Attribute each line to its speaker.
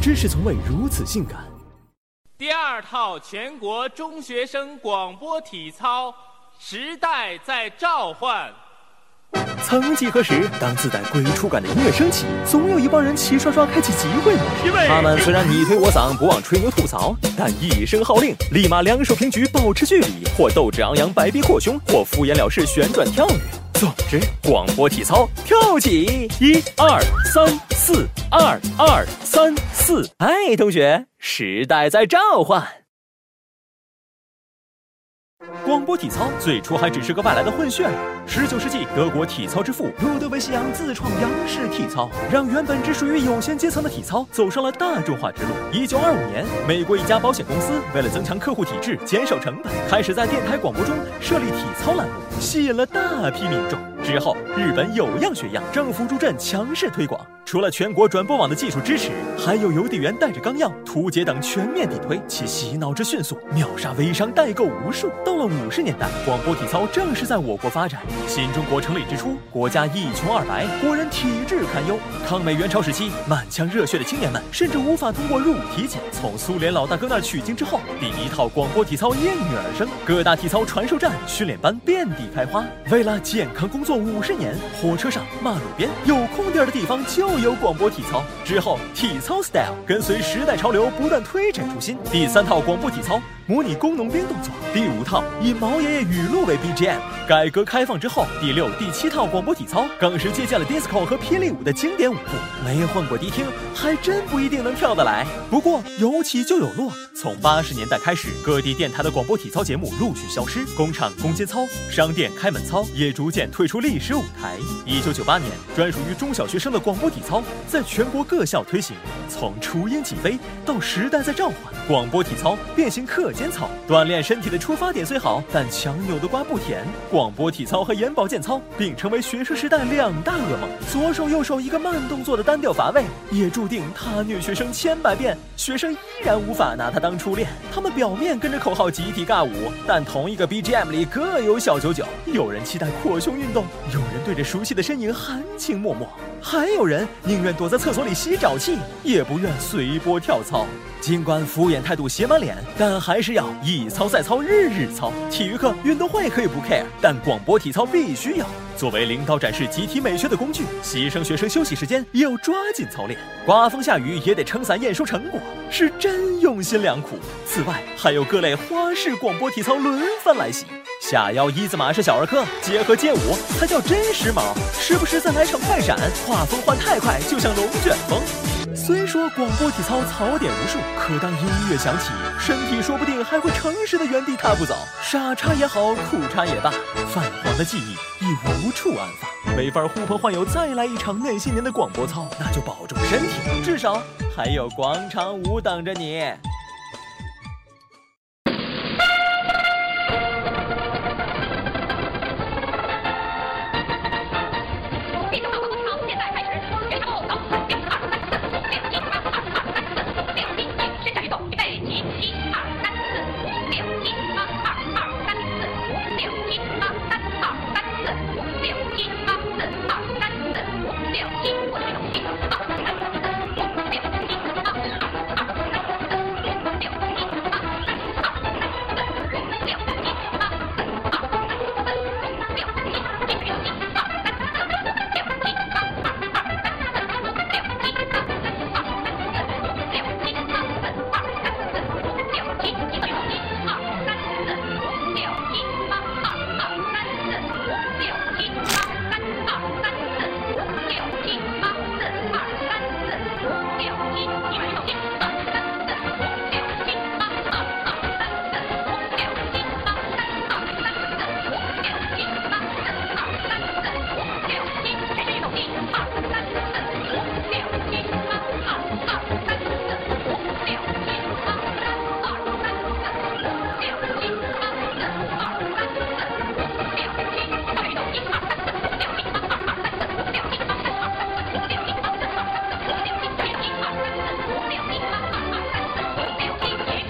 Speaker 1: 知识从未如此性感。
Speaker 2: 第二套全国中学生广播体操，时代在召唤。
Speaker 1: 曾几何时，当自带鬼畜感的音乐升起，总有一帮人齐刷刷开启集会模式。他们虽然你推我搡，不忘吹牛吐槽，但一声号令，立马两手平举，保持距离，或斗志昂扬，白臂扩胸，或敷衍了事，旋转跳跃。总之，广播体操，跳起！一二三四，二二三四。哎，同学，时代在召唤。广播体操最初还只是个外来的混血儿。十九世纪，德国体操之父路德维希杨自创杨式体操，让原本只属于有钱阶层的体操走上了大众化之路。一九二五年，美国一家保险公司为了增强客户体质、减少成本，开始在电台广播中设立体操栏目，吸引了大批民众。之后，日本有样学样，政府助阵，强势推广。除了全国转播网的技术支持，还有邮递员带着纲要、图解等全面地推，其洗脑之迅速，秒杀微商代购无数。到了五十年代，广播体操正式在我国发展。新中国成立之初，国家一穷二白，国人体质堪忧。抗美援朝时期，满腔热血的青年们甚至无法通过入伍体检。从苏联老大哥那儿取经之后，第一套广播体操应运而生，各大体操传授站、训练班遍地开花。为了健康工作五十年，火车上、马路边有空地儿的地方就。有广播体操之后，体操 style 跟随时代潮流不断推陈出新。第三套广播体操。模拟工农兵动作，第五套以毛爷爷语录为 BGM。改革开放之后，第六、第七套广播体操更是借鉴了 disco 和霹雳舞的经典舞步。没混过迪厅，还真不一定能跳得来。不过有起就有落，从八十年代开始，各地电台的广播体操节目陆续消失，工厂攻坚操、商店开门操也逐渐退出历史舞台。一九九八年，专属于中小学生的广播体操在全国各校推行。从雏鹰起飞到时代在召唤，广播体操变形课。间操锻炼身体的出发点虽好，但强扭的瓜不甜。广播体操和眼保健操并成为学生时代两大噩梦。左手右手一个慢动作的单调乏味，也注定他虐学生千百遍，学生依然无法拿他当初恋。他们表面跟着口号集体尬舞，但同一个 BGM 里各有小九九。有人期待扩胸运动，有人对着熟悉的身影含情脉脉，还有人宁愿躲在厕所里吸沼气，也不愿随波跳操。尽管敷衍态度写满脸，但还是要一操再操，日日操。体育课、运动会可以不 care，但广播体操必须要。作为领导展示集体美学的工具，牺牲学生休息时间也要抓紧操练。刮风下雨也得撑伞验收成果，是真用心良苦。此外，还有各类花式广播体操轮番来袭。下腰一字马是小儿科，结合街舞才叫真时髦。时不时再来场快闪，画风换太快，就像龙卷风。虽说广播体操槽点无数，可当音乐响起，身体说不定还会诚实的原地踏步走。傻叉也好，酷叉也罢，泛黄的记忆已无处安放。没法呼朋唤友再来一场那些年的广播操，那就保重身体，至少还有广场舞等着你。